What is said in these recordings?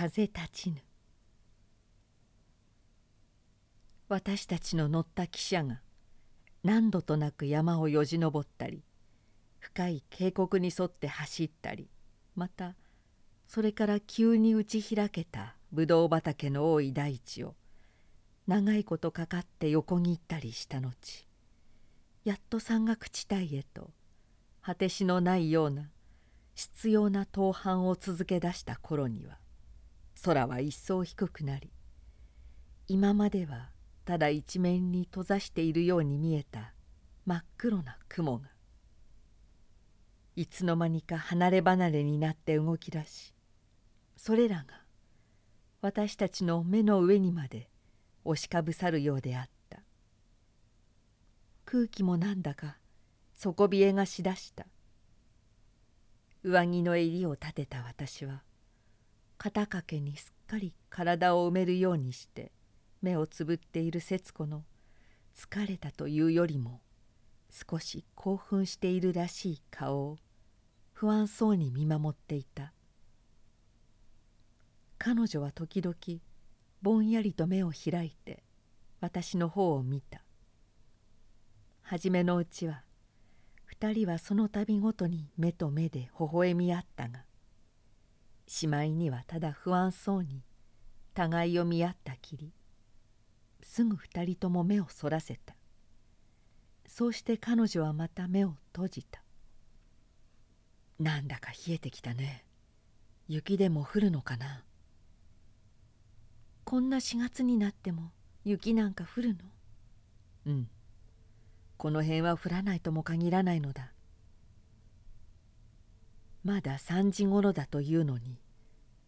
風立ちぬ。私たちの乗った汽車が何度となく山をよじ登ったり深い渓谷に沿って走ったりまたそれから急に打ち開けたぶどう畑の多い大地を長いことかかって横切ったりした後やっと山岳地帯へと果てしのないような執拗な登攀を続け出した頃には空は一層低くなり今まではただ一面に閉ざしているように見えた真っ黒な雲がいつの間にか離れ離れになって動き出しそれらが私たちの目の上にまで押しかぶさるようであった。空気もなんだか底冷えがしだした。上着の襟を立てた私は肩掛けにすっかり体を埋めるようにして目をつぶっている節子の疲れたというよりも少し興奮しているらしい顔を不安そうに見守っていた。彼女は時々ぼんやりと目を開いて私の方を見た。初めのうちは二人はその度ごとに目と目で微笑み合ったがしまいにはただ不安そうに互いを見合ったきりすぐ二人とも目をそらせた。そうして彼女はまた目を閉じた。なんだか冷えてきたね。雪でも降るのかな。こんな4月になっても雪なんか降るの？うん。この辺は降らないとも限らないのだ。まだ3時ごろだというのに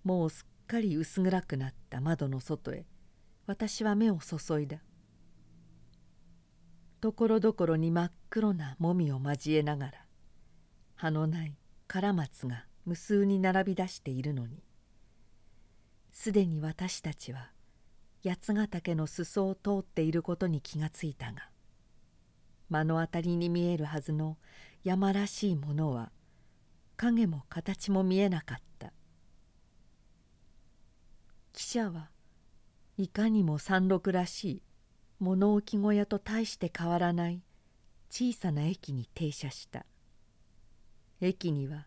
もうすっかり薄暗くなった窓の外へ私は目を注いだ。ところどころに真っ黒なもみを交えながら葉のないカラマツが無数に並び出しているのにすでに私たちは八ヶ岳の裾を通っていることに気がついたが目の当たりに見えるはずの山らしいものは影も形も見えなかった。汽車はいかにも山麓らしい物置小屋と大して変わらない小さな駅に停車した。駅には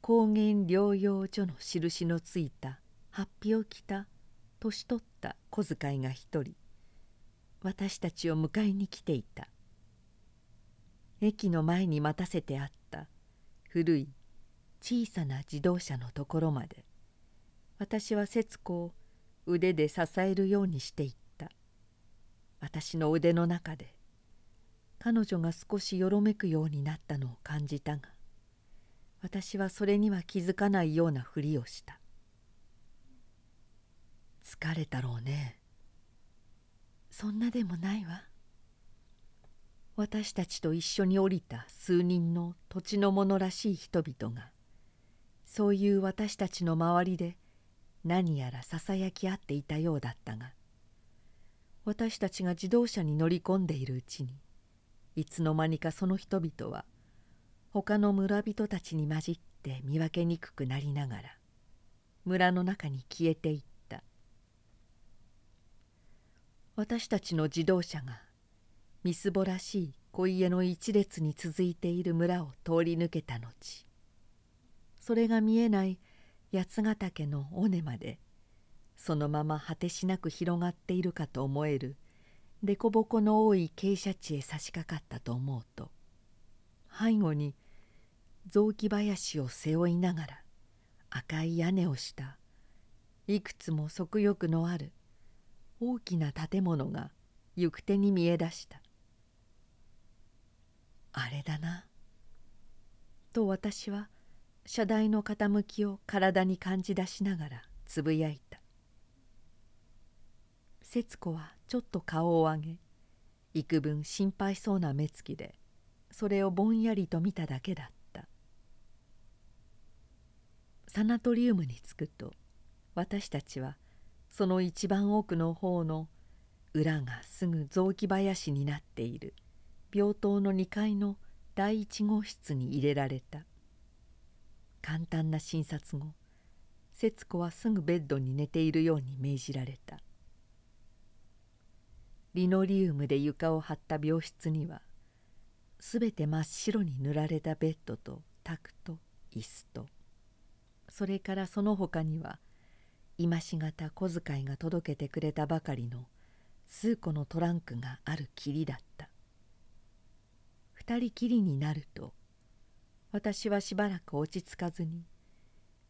高原療養所の印のついた法被を着た年取った小遣いが一人。私たちを迎えに来ていた。駅の前に待たせてあった。古い小さな自動車のところまで私は節子を腕で支えるようにしていった。私の腕の中で彼女が少しよろめくようになったのを感じたが私はそれには気づかないようなふりをした。疲れたろうね。そんなでもないわ。私たちと一緒に降りた数人の土地の者らしい人々がそういう私たちの周りで何やらささやき合っていたようだったが私たちが自動車に乗り込んでいるうちにいつの間にかその人々は他の村人たちに混じって見分けにくくなりながら村の中に消えていった。私たちの自動車がみすぼらしい小家の一列に続いている村を通り抜けた後それが見えない八ヶ岳の尾根までそのまま果てしなく広がっているかと思える凸凹の多い傾斜地へ差し掛かったと思うと背後に雑木林を背負いながら赤い屋根をしたいくつも足浴のある大きな建物が行く手に見えだした。あれだな。と私は車台の傾きを体に感じ出しながらつぶやいた。節子はちょっと顔を上げ幾分心配そうな目つきでそれをぼんやりと見ただけだった。サナトリウムに着くと私たちはその一番奥の方の裏がすぐ雑木林になっている。病棟の2階の第一号室に入れられた。簡単な診察後節子はすぐベッドに寝ているように命じられた。リノリウムで床を張った病室にはすべて真っ白に塗られたベッドと卓と椅子とそれからその他には今しがた小遣いが届けてくれたばかりの数個のトランクがあるきりだった。二人きりになると私はしばらく落ち着かずに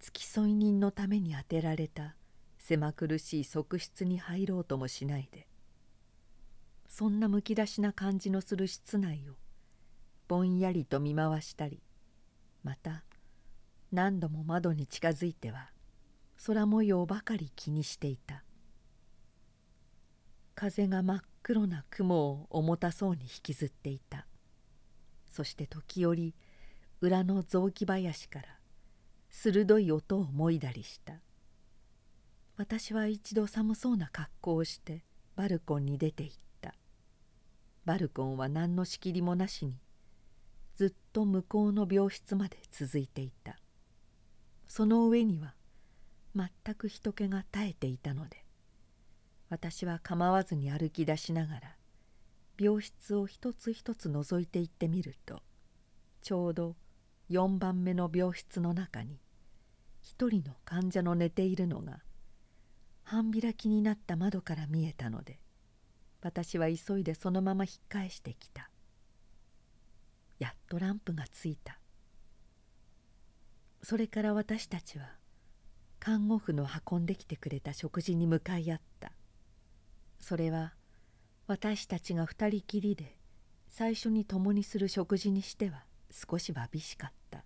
付き添い人のために当てられた狭苦しい側室に入ろうともしないでそんなむき出しな感じのする室内をぼんやりと見回したりまた何度も窓に近づいては空模様ばかり気にしていた。風が真っ黒な雲を重たそうに引きずっていた。そして時折裏の雑木林から鋭い音をもいだりした。私は一度寒そうな格好をしてバルコンに出て行った。バルコンは何の仕切りもなしにずっと向こうの病室まで続いていた。その上には全く人気が絶えていたので私は構わずに歩き出しながら病室を一つ一つ覗いていってみるとちょうど4番目の病室の中に一人の患者の寝ているのが半開きになった窓から見えたので私は急いでそのまま引っ返してきた。やっとランプがついた。それから私たちは看護婦の運んできてくれた食事に向かい合った。それは私たちが二人きりで最初に共にする食事にしては少しわびしかった。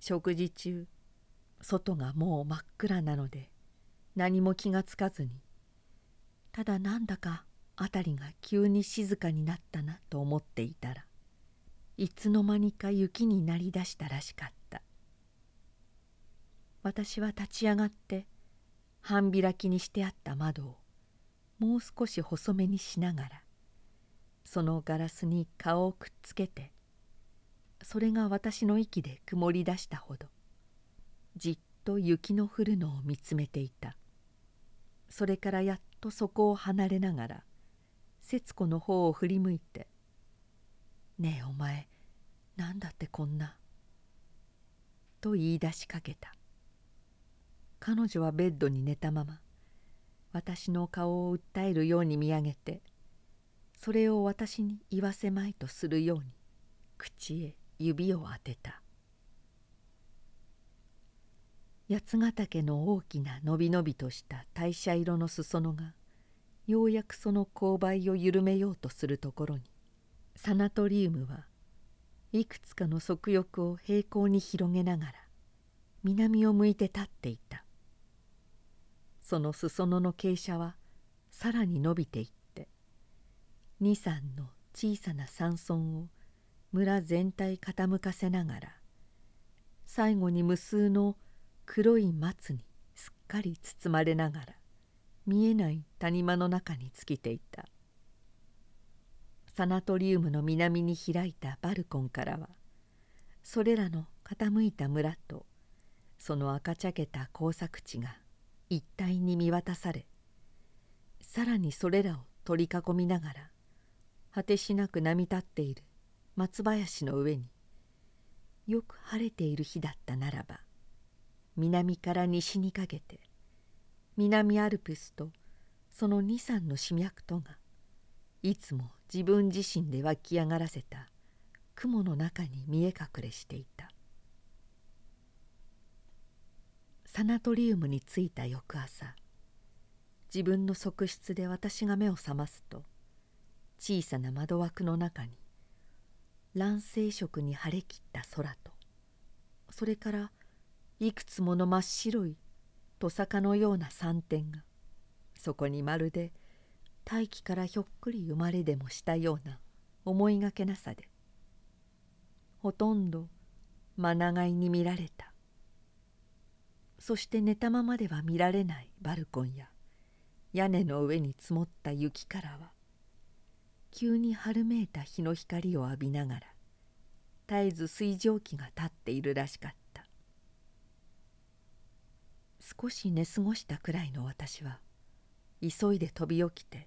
食事中外がもう真っ暗なので何も気がつかずにただなんだか辺りが急に静かになったなと思っていたらいつの間にか雪になりだしたらしかった。私は立ち上がって半開きにしてあった窓をもう少し細めにしながらそのガラスに顔をくっつけてそれが私の息で曇り出したほどじっと雪の降るのを見つめていた。それからやっとそこを離れながら節子の方を振り向いて「ねえお前なんだってこんな」と言い出しかけた。彼女はベッドに寝たまま私の顔を訴えるように見上げてそれを私に言わせまいとするように口へ指を当てた。八ヶ岳の大きなのびのびとした大社色の裾野がようやくその勾配を緩めようとするところにサナトリウムはいくつかの足浴を平行に広げながら南を向いて立っていた。その裾野の傾斜はさらに伸びていって二三の小さな山村を村全体傾かせながら最後に無数の黒い松にすっかり包まれながら見えない谷間の中に尽きていた。サナトリウムの南に開いたバルコンからはそれらの傾いた村とその赤茶けた工作地が一体に見渡されさらにそれらを取り囲みながら果てしなく波立っている松林の上によく晴れている日だったならば南から西にかけて南アルプスとその二三の死脈とがいつも自分自身で湧き上がらせた雲の中に見え隠れしていた。サナトリウムに着いた翌朝自分の側室で私が目を覚ますと小さな窓枠の中に卵生色に晴れきった空とそれからいくつもの真っ白いトサカのような山点がそこにまるで大気からひょっくり生まれでもしたような思いがけなさでほとんどまながいに見られた。そして寝たままでは見られないバルコンや屋根の上に積もった雪からは急に春めいた日の光を浴びながら絶えず水蒸気が立っているらしかった。少し寝過ごしたくらいの私は急いで飛び起きて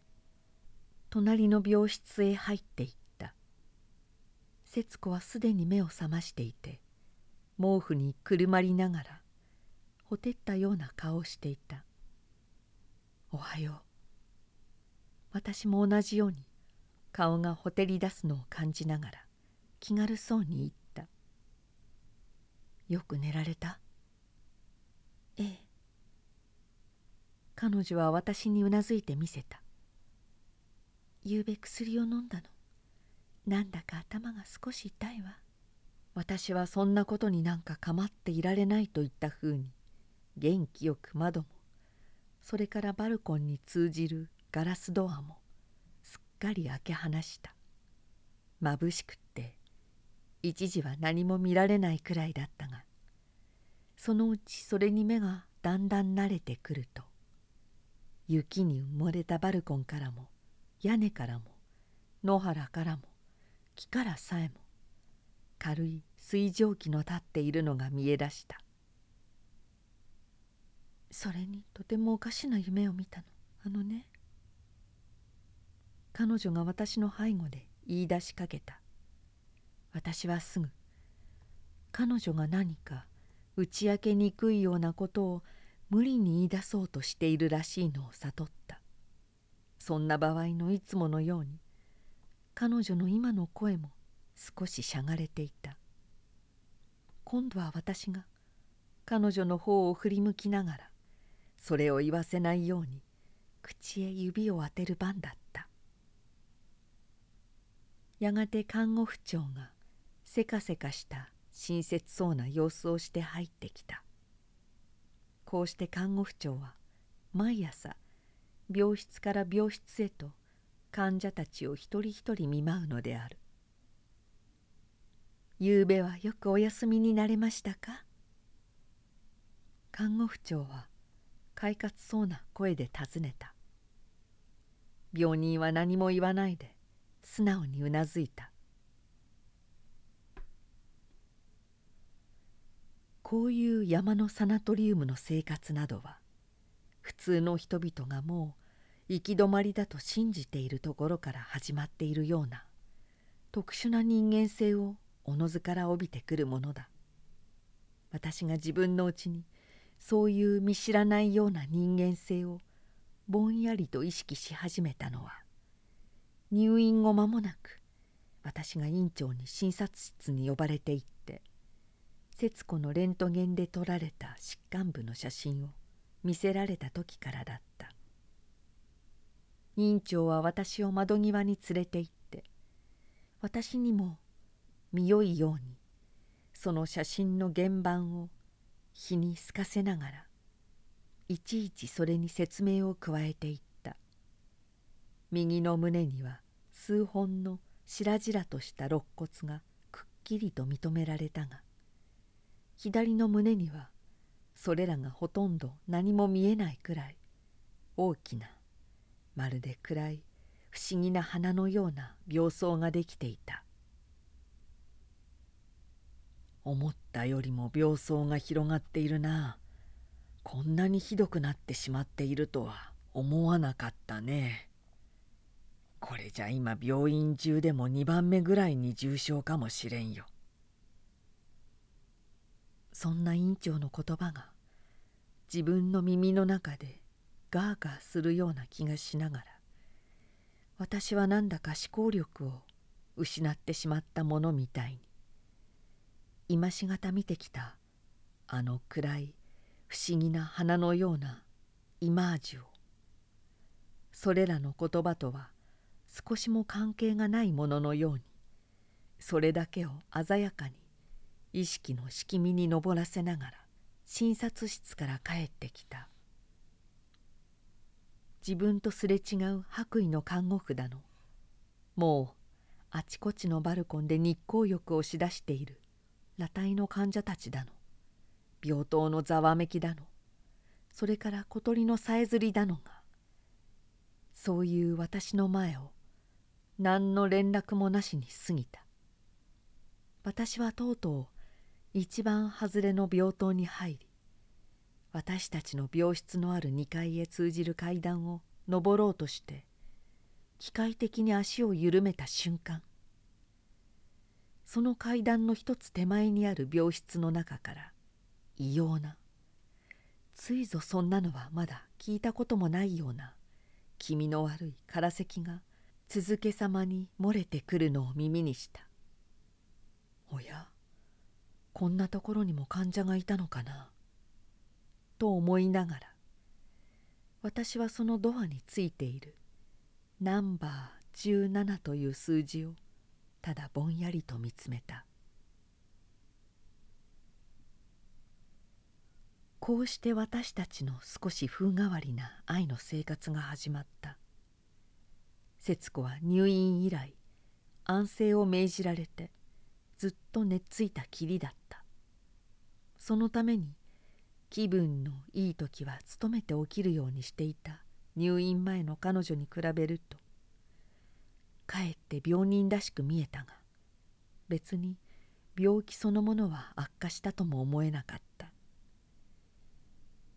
隣の病室へ入っていった。節子はすでに目を覚ましていて毛布にくるまりながらほてったような顔をしていた「おはよう」私も同じように顔がほてり出すのを感じながら気軽そうに言った「よく寝られた?」ええ。彼女は私にうなずいてみせた。ゆうべ薬を飲んだの？なんだか頭が少し痛いわ。私はそんなことになんか構っていられないといったふうに元気よく窓も。それからバルコンに通じるガラスドアもすっかり開け放した。眩しくって一時は何も見られないくらいだったがそのうちそれに目がだんだん慣れてくると雪に埋もれたバルコンからも屋根からも野原からも木からさえも軽い水蒸気の立っているのが見えだした。それにとてもおかしな夢を見たの。あのね彼女が私の背後で言い出しかけた。私はすぐ彼女が何か打ち明けにくいようなことを無理に言い出そうとしているらしいのを悟った。そんな場合のいつものように彼女の今の声も少ししゃがれていた。今度は私が彼女の方を振り向きながらそれを言わせないように口へ指を当てる番だった。やがて看護婦長がせかせかした親切そうな様子をして入ってきた。こうして看護婦長は毎朝病室から病室へと患者たちを一人一人見舞うのである「ゆうべはよくお休みになれましたか?」看護婦長は快活そうな声で尋ねた。病人は何も言わないで素直にうなずいた。こういう山のサナトリウムの生活などは普通の人々がもう行き止まりだと信じているところから始まっているような特殊な人間性をおのずから帯びてくるものだ。私が自分のうちにそういう見知らないような人間性をぼんやりと意識し始めたのは入院後間もなく私が院長に診察室に呼ばれていって節子のレントゲンで撮られた疾患部の写真を見せられた時からだった。院長は私を窓際に連れて行って私にも見よいようにその写真の原版を日に透かせながらいちいちそれに説明を加えていった。右の胸には数本の白々とした肋骨がくっきりと認められたが左の胸にはそれらがほとんど何も見えないくらい大きなまるで暗い不思議な花のような病巣ができていた。思ったよりも病巣が広がっているな。こんなにひどくなってしまっているとは思わなかったね。これじゃ今病院中でも2番目ぐらいに重症かもしれんよ。そんな院長の言葉が自分の耳の中でガーガーするような気がしながら私はなんだか思考力を失ってしまったものみたいに今しがた見てきたあの暗い不思議な花のようなイマージュを。それらの言葉とは少しも関係がないもののようにそれだけを鮮やかに意識のしきみに上らせながら診察室から帰ってきた。自分とすれ違う白衣の看護婦だの。もうあちこちのバルコンで日光浴をしだしている。裸体の患者たちだの。病棟のざわめきだの。それから小鳥のさえずりだのが。そういう私の前を何の連絡もなしに過ぎた。私はとうとう一番外れの病棟に入り私たちの病室のある2階へ通じる階段を登ろうとして機械的に足を緩めた瞬間その階段の一つ手前にある病室の中から異様なついぞそんなのはまだ聞いたこともないような気味の悪い空咳が続けさまに漏れてくるのを耳にした。おやこんなところにも患者がいたのかなと思いながら私はそのドアについているナンバー17という数字をただぼんやりと見つめた。こうして私たちの少し風変わりな愛の生活が始まった。節子は入院以来安静を命じられてずっと寝ついたきりだった。そのために気分のいい時は努めて起きるようにしていた入院前の彼女に比べるとかえって病人らしく見えたが別に病気そのものは悪化したとも思えなかった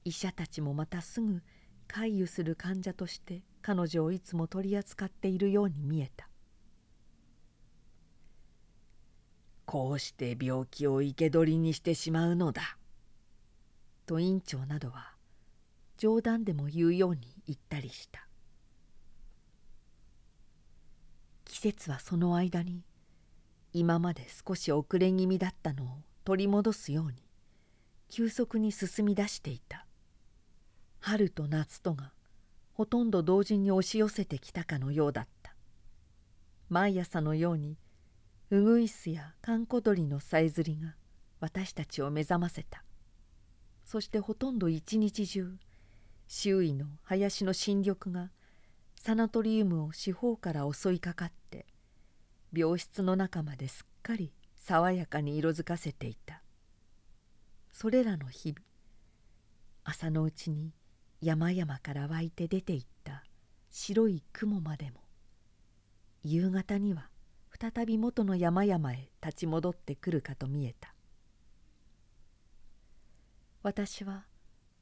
医者たちもまたすぐ回遊する患者として彼女をいつも取り扱っているように見えたこうして病気を生け捕りにしてしまうのだ。と院長などは冗談でも言うように言ったりした節はその間に今まで少し遅れ気味だったのを取り戻すように急速に進み出していた。春と夏とがほとんど同時に押し寄せてきたかのようだった。毎朝のようにウグイスやカンコドリのさえずりが私たちを目覚ませた。そしてほとんど一日中周囲の林の新緑がサナトリウムを四方から襲いかかって病室の中まですっかり爽やかに色づかせていた。それらの日々朝のうちに山々から湧いて出ていった白い雲までも夕方には再び元の山々へ立ち戻ってくるかと見えた。私は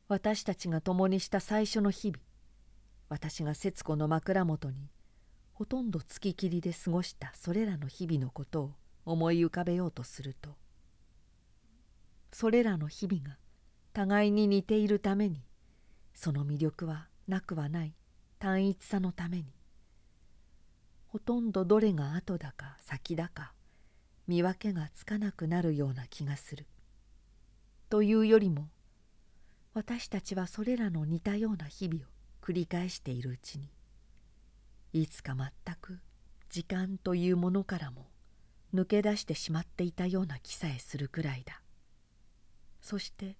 私たちが共にした最初の日々私が節子の枕元にほとんどつききりで過ごしたそれらの日々のことを思い浮かべようとするとそれらの日々が互いに似ているためにその魅力はなくはない単一さのためにほとんどどれが後だか先だか見分けがつかなくなるような気がする。というよりも私たちはそれらの似たような日々を繰り返しているうちにいつか全く時間というものからも抜け出してしまっていたような気さえするくらいだ。そして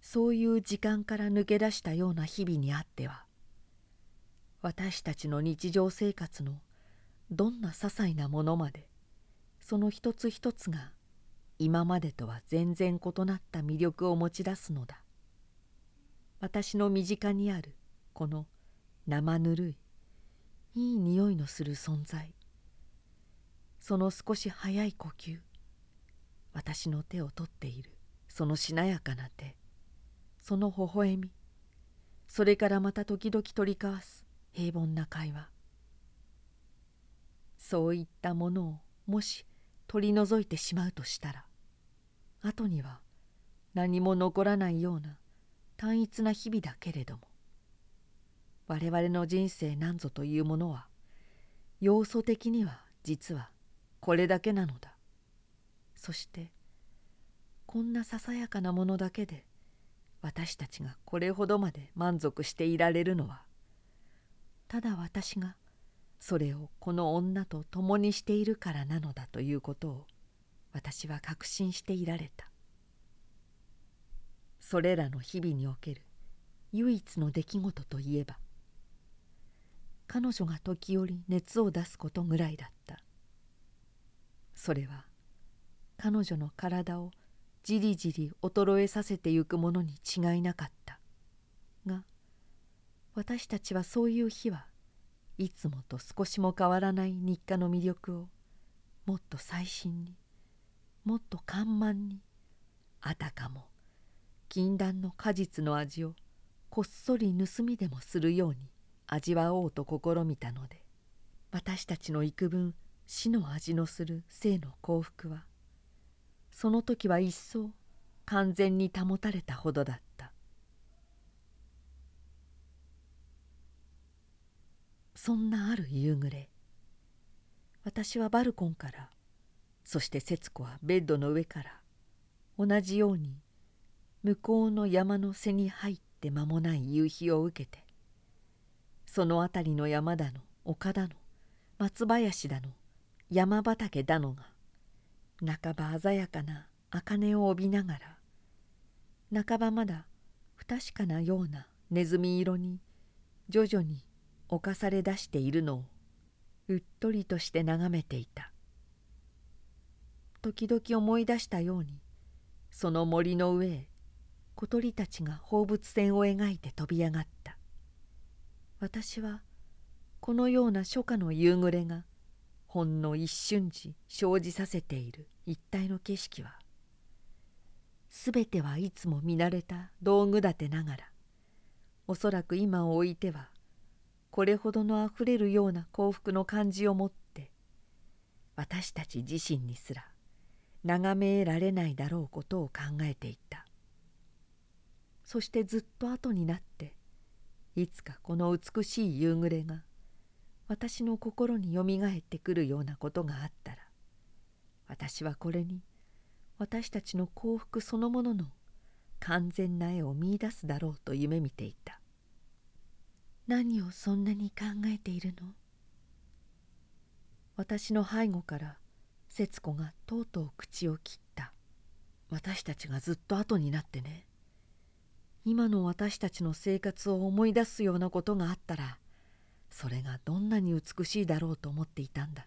そういう時間から抜け出したような日々にあっては私たちの日常生活のどんな些細なものまでその一つ一つが今までとは全然異なった魅力を持ち出すのだ。私の身近にあるこの生ぬるいいい匂いのする存在。その少し早い呼吸。私の手を取っている。そのしなやかな手。その微笑み。それからまた時々取り交わす。平凡な会話。そういったものをもし取り除いてしまうとしたら後には何も残らないような単一な日々だけれども我々の人生なんぞというものは要素的には実はこれだけなのだ。そしてこんなささやかなものだけで私たちがこれほどまで満足していられるのはただ私がそれをこの女と共にしているからなのだということを私は確信していられた。それらの日々における唯一の出来事といえば彼女が時折熱を出すことぐらいだった。それは彼女の体をじりじり衰えさせてゆくものに違いなかった。が私たちはそういう日はいつもと少しも変わらない日課の魅力をもっと細心にもっと緩慢にあたかも禁断の果実の味をこっそり盗みでもするように味わおうと試みたので私たちの幾分死の味のする生の幸福はその時は一層完全に保たれたほどだった。そんなある夕暮れ私はバルコンからそして節子はベッドの上から同じように向こうの山の背に入って間もない夕日を受けてその辺りの山だの丘だの松林だの山畑だのが半ば鮮やかな茜を帯びながら半ばまだ不確かなようなネズミ色に徐々に侵され出しているのをうっとりとして眺めていた。時々思い出したようにその森の上へ小鳥たちが放物線を描いて飛び上がった。私はこのような初夏の夕暮れがほんの一瞬時生じさせている。一体の景色は。全てはいつも見慣れた道具立てながら。おそらく今を置いてはこれほどのあふれるような幸福の感じを持って私たち自身にすら眺められないだろうことを考えていた。そしてずっと後になっていつかこの美しい夕暮れが私の心によみがえってくるようなことがあったら私はこれに私たちの幸福そのものの完全な絵を見いだすだろうと夢見ていた。何をそんなに考えているの？私の背後から節子がとうとう口を切った。私たちがずっと後になってね。今の私たちの生活を思い出すようなことがあったらそれがどんなに美しいだろうと思っていたんだ。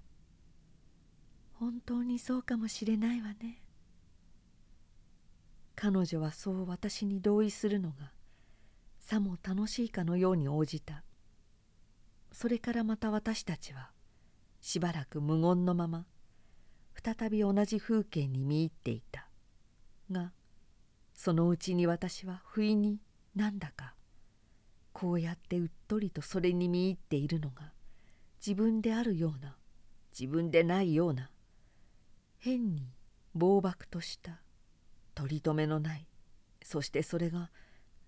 本当にそうかもしれないわね。彼女はそう私に同意するのがさも楽しいかのように応じた。それからまた私たちはしばらく無言のまま再び同じ風景に見入っていた。がそのうちに私は不意になんだかこうやってうっとりとそれに見入っているのが自分であるような自分でないような変に暴漠とした取り留めのないそしてそれが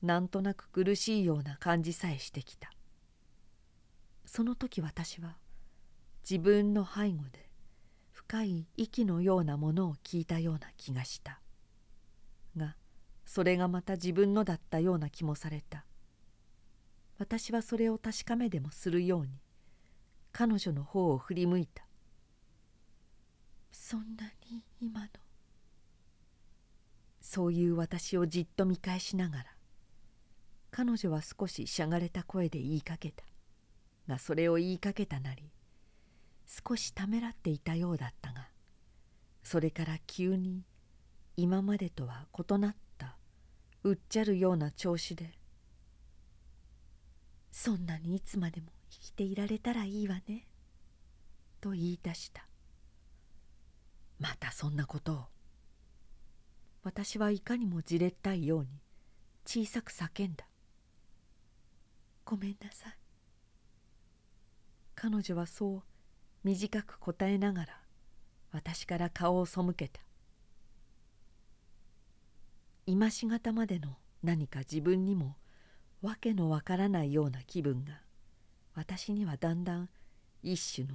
なんとなく苦しいような感じさえしてきた。その時私は自分の背後で深い息のようなものを聞いたような気がした。それがまた自分のだったような気もされた。私はそれを確かめでもするように彼女の方を振り向いた。そんなに今の？そういう私をじっと見返しながら彼女は少ししゃがれた声で言いかけた。がそれを言いかけたなり少しためらっていたようだったがそれから急に今までとは異なったうっちゃるような調子で。そんなにいつまでも生きていられたらいいわね」と言い出した。またそんなことを。私はいかにもじれったいように小さく叫んだ「ごめんなさい」彼女はそう短く答えながら私から顔を背けた。今しがたまでの何か自分にもわけのわからないような気分が私にはだんだん一種の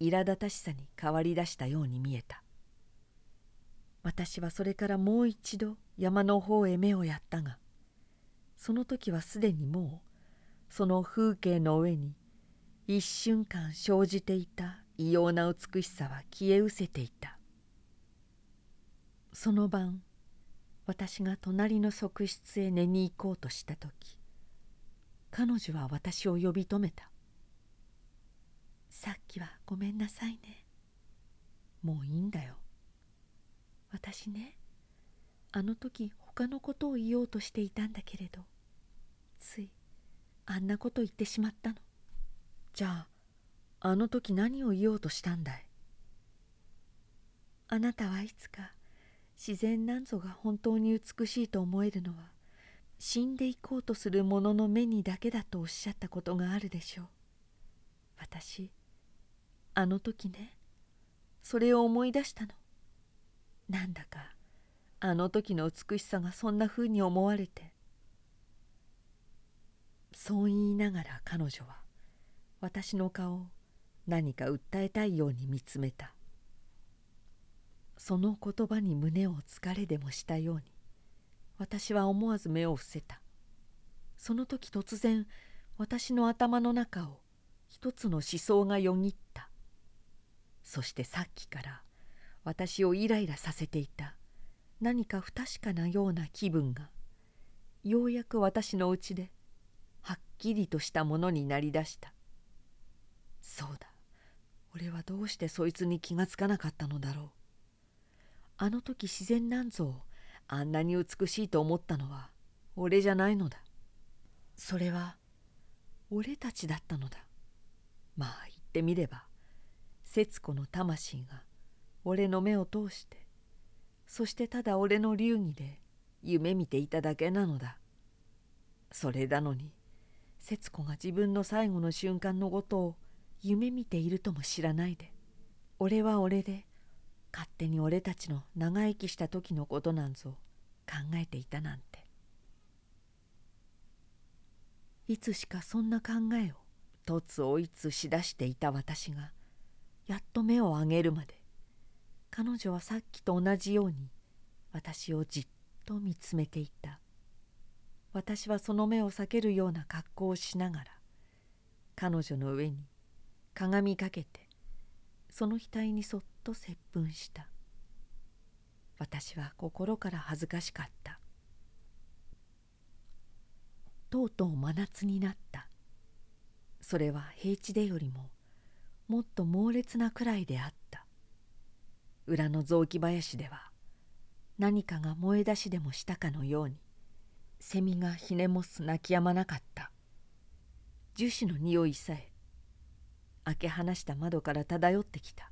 苛立たしさに変わりだしたように見えた。私はそれからもう一度山の方へ目をやったがその時はすでにもうその風景の上に一瞬間生じていた異様な美しさは消え失せていた。その晩私が隣の側室へ寝に行こうとした時彼女は私を呼び止めた「さっきはごめんなさいね。もういいんだよ。私ねあの時他のことを言おうとしていたんだけれどついあんなこと言ってしまったの。じゃああの時何を言おうとしたんだい？あなたはいつか自然なんぞが本当に美しいと思えるのは死んでいこうとする者の目にだけだとおっしゃったことがあるでしょう。私あの時ねそれを思い出したの。なんだかあの時の美しさがそんなふうに思われて。そう言いながら彼女は私の顔を何か訴えたいように見つめた。その言葉に胸を疲れでもしたように私は思わず目を伏せた。その時突然私の頭の中を一つの思想がよぎった。そしてさっきから私をイライラさせていた。何か不確かなような気分がようやく私のうちではっきりとしたものになりだした。そうだ。俺はどうしてそいつに気がつかなかったのだろう。あの時自然なんぞをあんなに美しいと思ったのは俺じゃないのだ。それは俺たちだったのだ。まあ言ってみれば節子の魂が俺の目を通してそしてただ俺の流儀で夢見ていただけなのだ。それなのに節子が自分の最後の瞬間のことを夢見ているとも知らないで俺は俺で勝手に俺たちの長生きした時のことなんぞ考えていたなんて。いつしかそんな考えをとつ追いつしだしていた私がやっと目を上げるまで彼女はさっきと同じように私をじっと見つめていた。私はその目を避けるような格好をしながら彼女の上に鏡かけてその額にそっと接吻した。私は心から恥ずかしかった。とうとう真夏になった。それは平地でよりももっと猛烈なくらいであった。裏の雑木林では何かが燃え出しでもしたかのようにセミがひねもす泣きやまなかった。樹脂の匂いさえ開け放した窓から漂ってきた。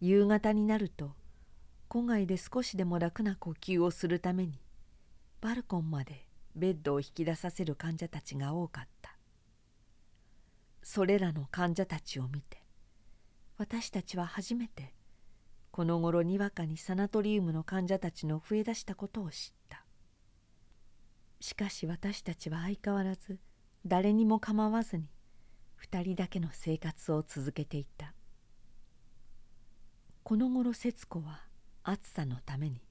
夕方になると戸外で少しでも楽な呼吸をするためにバルコンまでベッドを引き出させる患者たちが多かった。それらの患者たちを見て私たちは初めてこの頃にわかにサナトリウムの患者たちの増えだしたことを知った。しかし私たちは相変わらず誰にも構わずに二人だけの生活を続けていた。この頃節子は暑さのために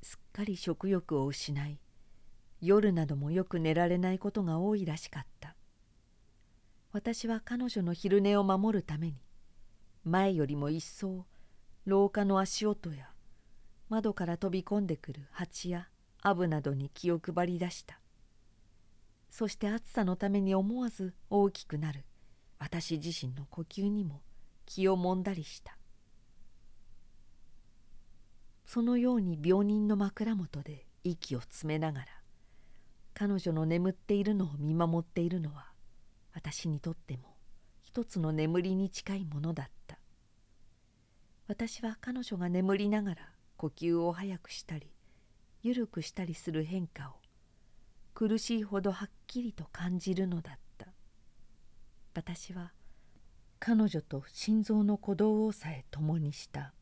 すっかり食欲を失い夜などもよく寝られないことが多いらしかった。私は彼女の昼寝を守るために前よりも一層廊下の足音や窓から飛び込んでくる蜂やアブなどに気を配り出した。そして暑さのために思わず大きくなる。私自身の呼吸にも気をもんだりした。そのように病人の枕元で息を詰めながら彼女の眠っているのを見守っているのは私にとっても一つの眠りに近いものだった。私は彼女が眠りながら呼吸を速くしたり緩くしたりする変化を苦しいほどはっきりと感じるのだった。私は彼女と心臓の鼓動をさえ共にした。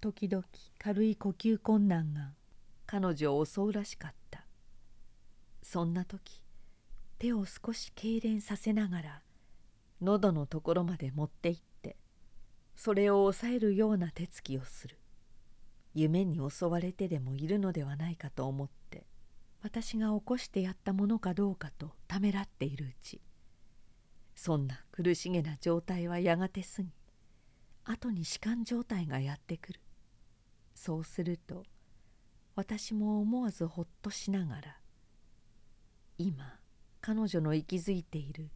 時々軽い呼吸困難が彼女を襲うらしかった。そんな時手を少し痙攣させながら喉のところまで持って行ってそれを抑えるような手つきをする。夢に襲われてでもいるのではないかと思って私が起こしてやったものかどうかとためらっているうちそんな苦しげな状態はやがて過ぎ後に弛緩状態がやってくる。そうすると私も思わずほっとしながら今彼女の息づいている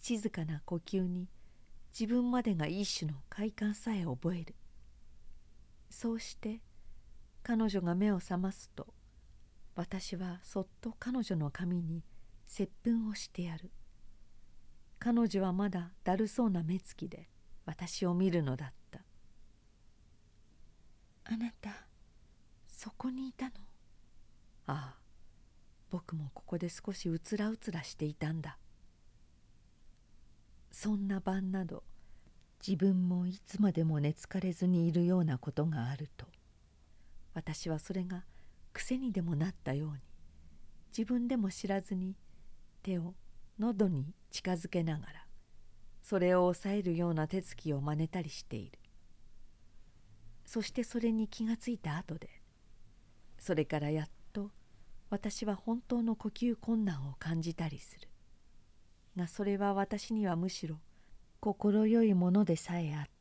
静かな呼吸に自分までが一種の快感さえ覚える。そうして彼女が目を覚ますと私はそっと彼女の髪に接吻をしてやる。彼女はまだだるそうな目つきで私を見るのだった。あなたそこにいたの？ああ僕もここで少しうつらうつらしていたんだ。そんな晩など自分もいつまでも寝つかれずにいるようなことがあると私はそれが癖にでもなったように自分でも知らずに手を喉に近づけながらそれを抑えるような手つきを真似たりしている。そしてそれに気がついた後でそれからやっと私は本当の呼吸困難を感じたりする。がそれは私にはむしろ快いものでさえあった。